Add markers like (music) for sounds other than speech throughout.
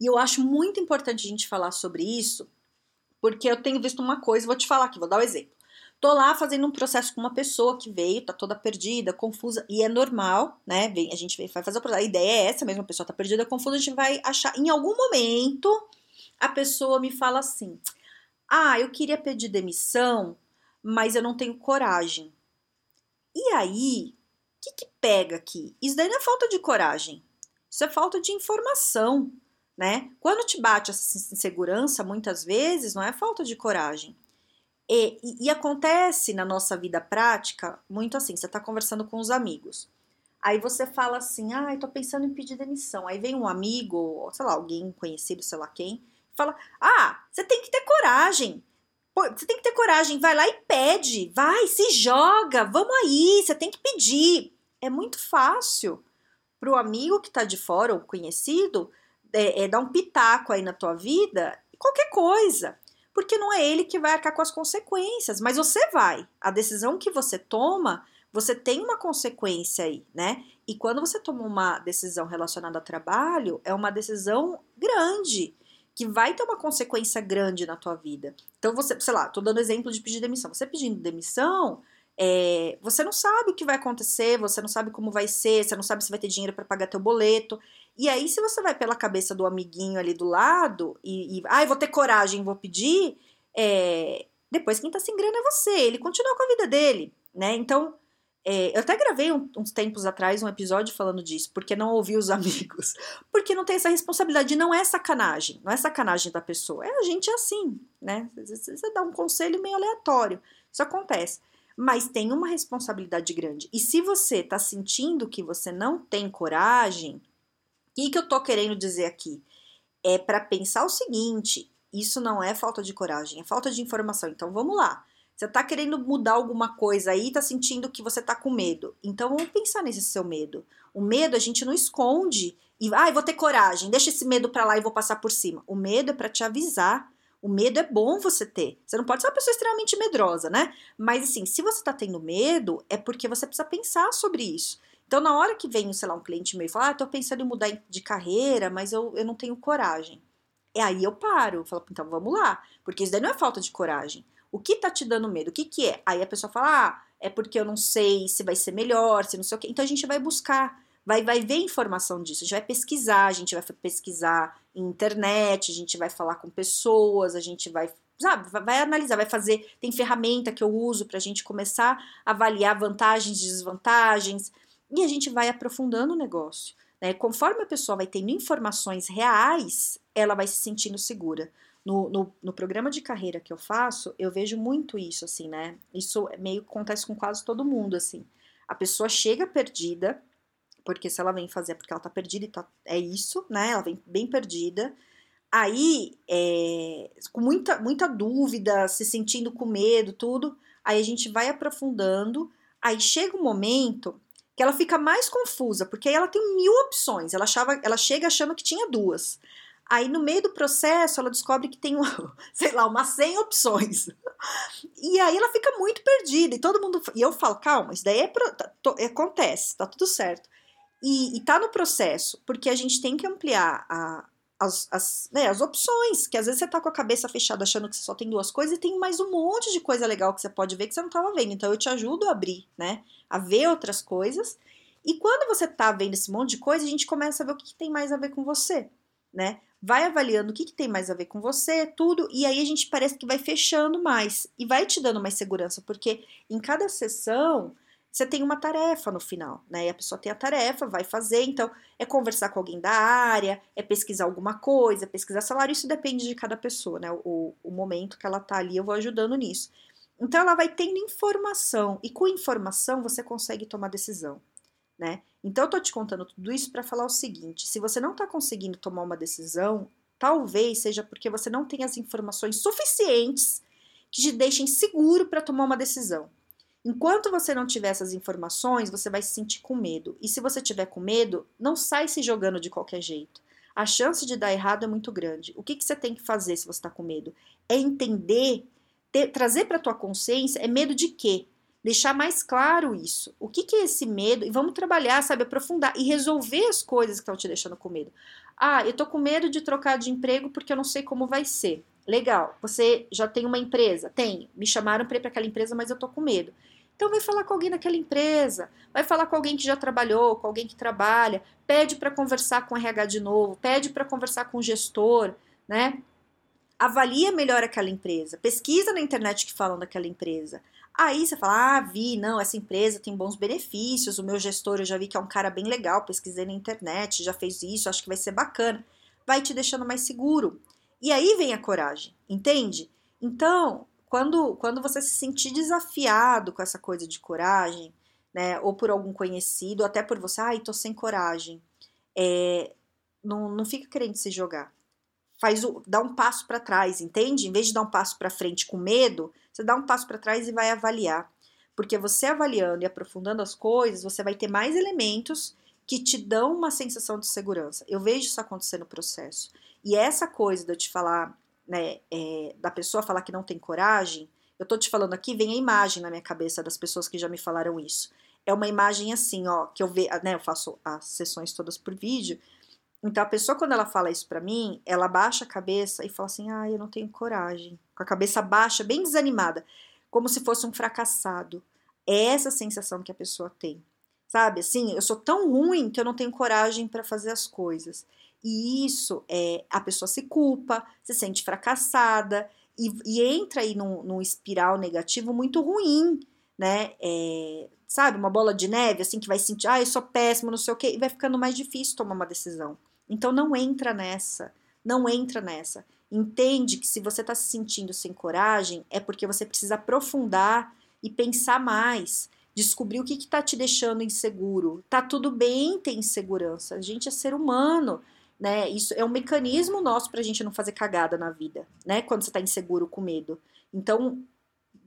e eu acho muito importante a gente falar sobre isso, porque eu tenho visto uma coisa, vou te falar aqui, vou dar um exemplo. Tô lá fazendo um processo com uma pessoa que veio, tá toda perdida, confusa, e é normal, né? Vem, a gente vai fazer o processo. A ideia é essa mesmo, a pessoa tá perdida, confusa, a gente vai achar. Em algum momento, a pessoa me fala assim: Ah, eu queria pedir demissão, mas eu não tenho coragem. E aí, o que, que pega aqui? Isso daí não é falta de coragem, isso é falta de informação né? Quando te bate essa insegurança, muitas vezes, não é falta de coragem. E, e, e acontece na nossa vida prática muito assim: você está conversando com os amigos. Aí você fala assim: ah, tô pensando em pedir demissão. Aí vem um amigo, ou sei lá, alguém conhecido, sei lá quem, fala: ah, você tem que ter coragem. Você tem que ter coragem, vai lá e pede, vai, se joga, vamos aí, você tem que pedir. É muito fácil para o amigo que está de fora, ou conhecido, é, é, dar um pitaco aí na tua vida, qualquer coisa. Porque não é ele que vai arcar com as consequências, mas você vai. A decisão que você toma, você tem uma consequência aí, né? E quando você toma uma decisão relacionada ao trabalho, é uma decisão grande, que vai ter uma consequência grande na tua vida. Então você, sei lá, tô dando exemplo de pedir demissão. Você pedindo demissão, é, você não sabe o que vai acontecer, você não sabe como vai ser, você não sabe se vai ter dinheiro para pagar teu boleto. E aí, se você vai pela cabeça do amiguinho ali do lado e, e ah, vou ter coragem, vou pedir, é, depois quem tá sem grana é você, ele continua com a vida dele, né? Então, é, eu até gravei um, uns tempos atrás um episódio falando disso, porque não ouvi os (laughs) amigos, porque não tem essa responsabilidade, não é sacanagem, não é sacanagem da pessoa, é a gente é assim, né? Você dá um conselho meio aleatório, isso acontece. Mas tem uma responsabilidade grande. E se você tá sentindo que você não tem coragem, que, que eu tô querendo dizer aqui? É para pensar o seguinte: isso não é falta de coragem, é falta de informação. Então vamos lá. Você tá querendo mudar alguma coisa aí, tá sentindo que você tá com medo. Então vamos pensar nesse seu medo. O medo a gente não esconde e, ah, vou ter coragem, deixa esse medo para lá e vou passar por cima. O medo é para te avisar. O medo é bom você ter. Você não pode ser uma pessoa extremamente medrosa, né? Mas assim, se você tá tendo medo, é porque você precisa pensar sobre isso. Então, na hora que vem, sei lá, um cliente meu e fala, ah, tô pensando em mudar de carreira, mas eu, eu não tenho coragem. É aí eu paro, eu falo, então vamos lá, porque isso daí não é falta de coragem. O que tá te dando medo? O que que é? Aí a pessoa fala, ah, é porque eu não sei se vai ser melhor, se não sei o quê. Então a gente vai buscar, vai, vai ver informação disso, a gente vai pesquisar, a gente vai pesquisar em internet, a gente vai falar com pessoas, a gente vai sabe, vai analisar, vai fazer, tem ferramenta que eu uso para a gente começar a avaliar vantagens e desvantagens, e a gente vai aprofundando o negócio. Né? Conforme a pessoa vai tendo informações reais, ela vai se sentindo segura. No, no, no, programa de carreira que eu faço, eu vejo muito isso, assim, né? Isso meio que acontece com quase todo mundo, assim. A pessoa chega perdida, porque se ela vem fazer é porque ela tá perdida e tá, é isso, né? Ela vem bem perdida. Aí, é, com muita, muita dúvida, se sentindo com medo, tudo, aí a gente vai aprofundando. Aí chega um momento que ela fica mais confusa, porque aí ela tem mil opções. Ela, achava, ela chega achando que tinha duas. Aí no meio do processo ela descobre que tem, (laughs) sei lá, umas 100 opções. E aí ela fica muito perdida e todo mundo e eu falo, calma, isso daí é, tá, acontece, tá tudo certo. E, e tá no processo, porque a gente tem que ampliar a, as, as, né, as opções, que às vezes você tá com a cabeça fechada achando que você só tem duas coisas e tem mais um monte de coisa legal que você pode ver que você não tava vendo. Então eu te ajudo a abrir, né? A ver outras coisas. E quando você tá vendo esse monte de coisa, a gente começa a ver o que, que tem mais a ver com você, né? Vai avaliando o que, que tem mais a ver com você, tudo, e aí a gente parece que vai fechando mais e vai te dando mais segurança, porque em cada sessão você tem uma tarefa no final, né? E a pessoa tem a tarefa, vai fazer, então é conversar com alguém da área, é pesquisar alguma coisa, pesquisar salário, isso depende de cada pessoa, né? O, o momento que ela tá ali, eu vou ajudando nisso. Então ela vai tendo informação, e com informação você consegue tomar decisão, né? Então eu tô te contando tudo isso para falar o seguinte: se você não tá conseguindo tomar uma decisão, talvez seja porque você não tem as informações suficientes que te deixem seguro para tomar uma decisão. Enquanto você não tiver essas informações, você vai se sentir com medo. E se você tiver com medo, não sai se jogando de qualquer jeito. A chance de dar errado é muito grande. O que, que você tem que fazer se você está com medo? É entender, ter, trazer para tua consciência, é medo de quê? Deixar mais claro isso. O que, que é esse medo? E vamos trabalhar, sabe, aprofundar e resolver as coisas que estão te deixando com medo. Ah, eu tô com medo de trocar de emprego porque eu não sei como vai ser. Legal, você já tem uma empresa? Tem. Me chamaram para ir para aquela empresa, mas eu tô com medo. Então vai falar com alguém daquela empresa, vai falar com alguém que já trabalhou, com alguém que trabalha, pede para conversar com o RH de novo, pede para conversar com o gestor, né? Avalia melhor aquela empresa, pesquisa na internet que falam daquela empresa. Aí você fala: "Ah, vi, não, essa empresa tem bons benefícios, o meu gestor eu já vi que é um cara bem legal, pesquisei na internet, já fez isso, acho que vai ser bacana". Vai te deixando mais seguro. E aí vem a coragem, entende? Então, quando, quando você se sentir desafiado com essa coisa de coragem, né, ou por algum conhecido, até por você, ai, tô sem coragem, é, não, não fica querendo se jogar. Faz o, dá um passo para trás, entende? Em vez de dar um passo para frente com medo, você dá um passo para trás e vai avaliar. Porque você avaliando e aprofundando as coisas, você vai ter mais elementos que te dão uma sensação de segurança. Eu vejo isso acontecer no processo. E essa coisa de eu te falar, né, é, da pessoa falar que não tem coragem, eu tô te falando aqui, vem a imagem na minha cabeça das pessoas que já me falaram isso. É uma imagem assim, ó, que eu vejo, né, eu faço as sessões todas por vídeo. Então a pessoa quando ela fala isso para mim, ela baixa a cabeça e fala assim: "Ah, eu não tenho coragem". Com a cabeça baixa, bem desanimada, como se fosse um fracassado. É essa sensação que a pessoa tem. Sabe? Assim, eu sou tão ruim que eu não tenho coragem para fazer as coisas. E isso é a pessoa se culpa, se sente fracassada e, e entra aí num, num, espiral negativo muito ruim, né? É, sabe, uma bola de neve, assim, que vai sentir, ah, eu sou péssimo, não sei o quê, e vai ficando mais difícil tomar uma decisão. Então não entra nessa, não entra nessa. Entende que se você está se sentindo sem coragem, é porque você precisa aprofundar e pensar mais, descobrir o que está te deixando inseguro. Tá tudo bem ter insegurança, a gente é ser humano né? Isso é um mecanismo nosso para a gente não fazer cagada na vida, né? Quando você está inseguro, com medo. Então,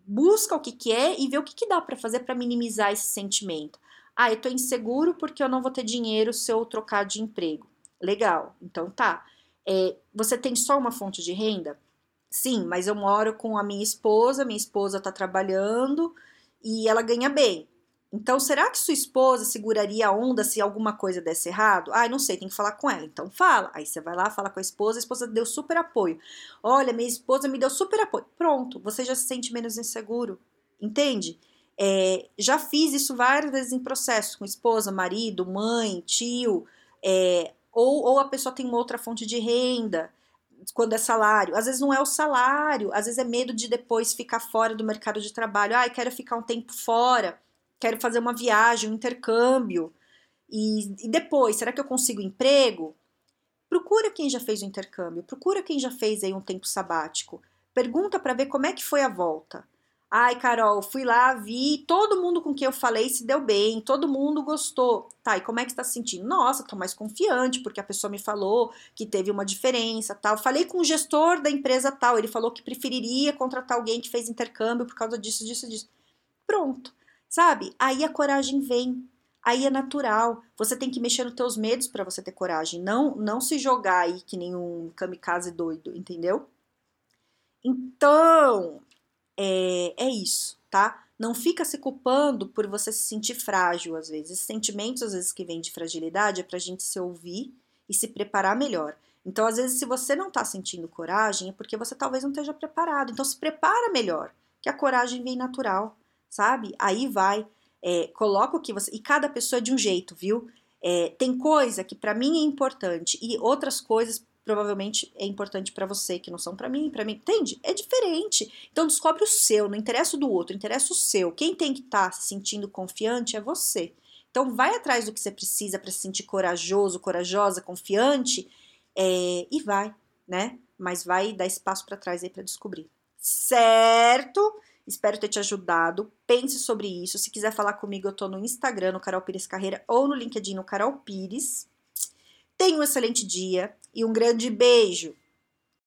busca o que, que é e vê o que, que dá para fazer para minimizar esse sentimento. Ah, eu tô inseguro porque eu não vou ter dinheiro se eu trocar de emprego. Legal, então tá. É, você tem só uma fonte de renda? Sim, mas eu moro com a minha esposa, minha esposa tá trabalhando e ela ganha bem. Então, será que sua esposa seguraria a onda se alguma coisa desse errado? Ah, não sei, tem que falar com ela. Então, fala. Aí você vai lá, fala com a esposa, a esposa deu super apoio. Olha, minha esposa me deu super apoio. Pronto, você já se sente menos inseguro. Entende? É, já fiz isso várias vezes em processo com esposa, marido, mãe, tio, é, ou, ou a pessoa tem uma outra fonte de renda, quando é salário. Às vezes não é o salário, às vezes é medo de depois ficar fora do mercado de trabalho. Ah, quero ficar um tempo fora quero fazer uma viagem, um intercâmbio. E, e depois, será que eu consigo emprego? Procura quem já fez o intercâmbio, procura quem já fez aí um tempo sabático. Pergunta para ver como é que foi a volta. Ai, Carol, fui lá, vi, todo mundo com quem eu falei se deu bem, todo mundo gostou. Tá, e como é que está se sentindo? Nossa, tô mais confiante, porque a pessoa me falou que teve uma diferença, tal. Falei com o gestor da empresa tal, ele falou que preferiria contratar alguém que fez intercâmbio por causa disso, disso, disso. Pronto. Sabe? Aí a coragem vem. Aí é natural. Você tem que mexer nos teus medos para você ter coragem. Não, não se jogar aí que nem um kamikaze doido, entendeu? Então, é, é isso, tá? Não fica se culpando por você se sentir frágil às vezes. Esses sentimentos, às vezes, que vêm de fragilidade é pra gente se ouvir e se preparar melhor. Então, às vezes, se você não tá sentindo coragem, é porque você talvez não esteja preparado. Então, se prepara melhor, que a coragem vem natural sabe? Aí vai, é, coloca o que você. E cada pessoa é de um jeito, viu? É, tem coisa que para mim é importante e outras coisas provavelmente é importante para você que não são para mim, para mim, entende? É diferente. Então descobre o seu, não interessa o do outro, interessa o seu. Quem tem que estar tá se sentindo confiante é você. Então vai atrás do que você precisa para se sentir corajoso, corajosa, confiante é, e vai, né? Mas vai dar espaço para trás aí para descobrir. Certo? Espero ter te ajudado. Pense sobre isso. Se quiser falar comigo, eu tô no Instagram, no Carol Pires Carreira, ou no LinkedIn, no Carol Pires. Tenha um excelente dia e um grande beijo.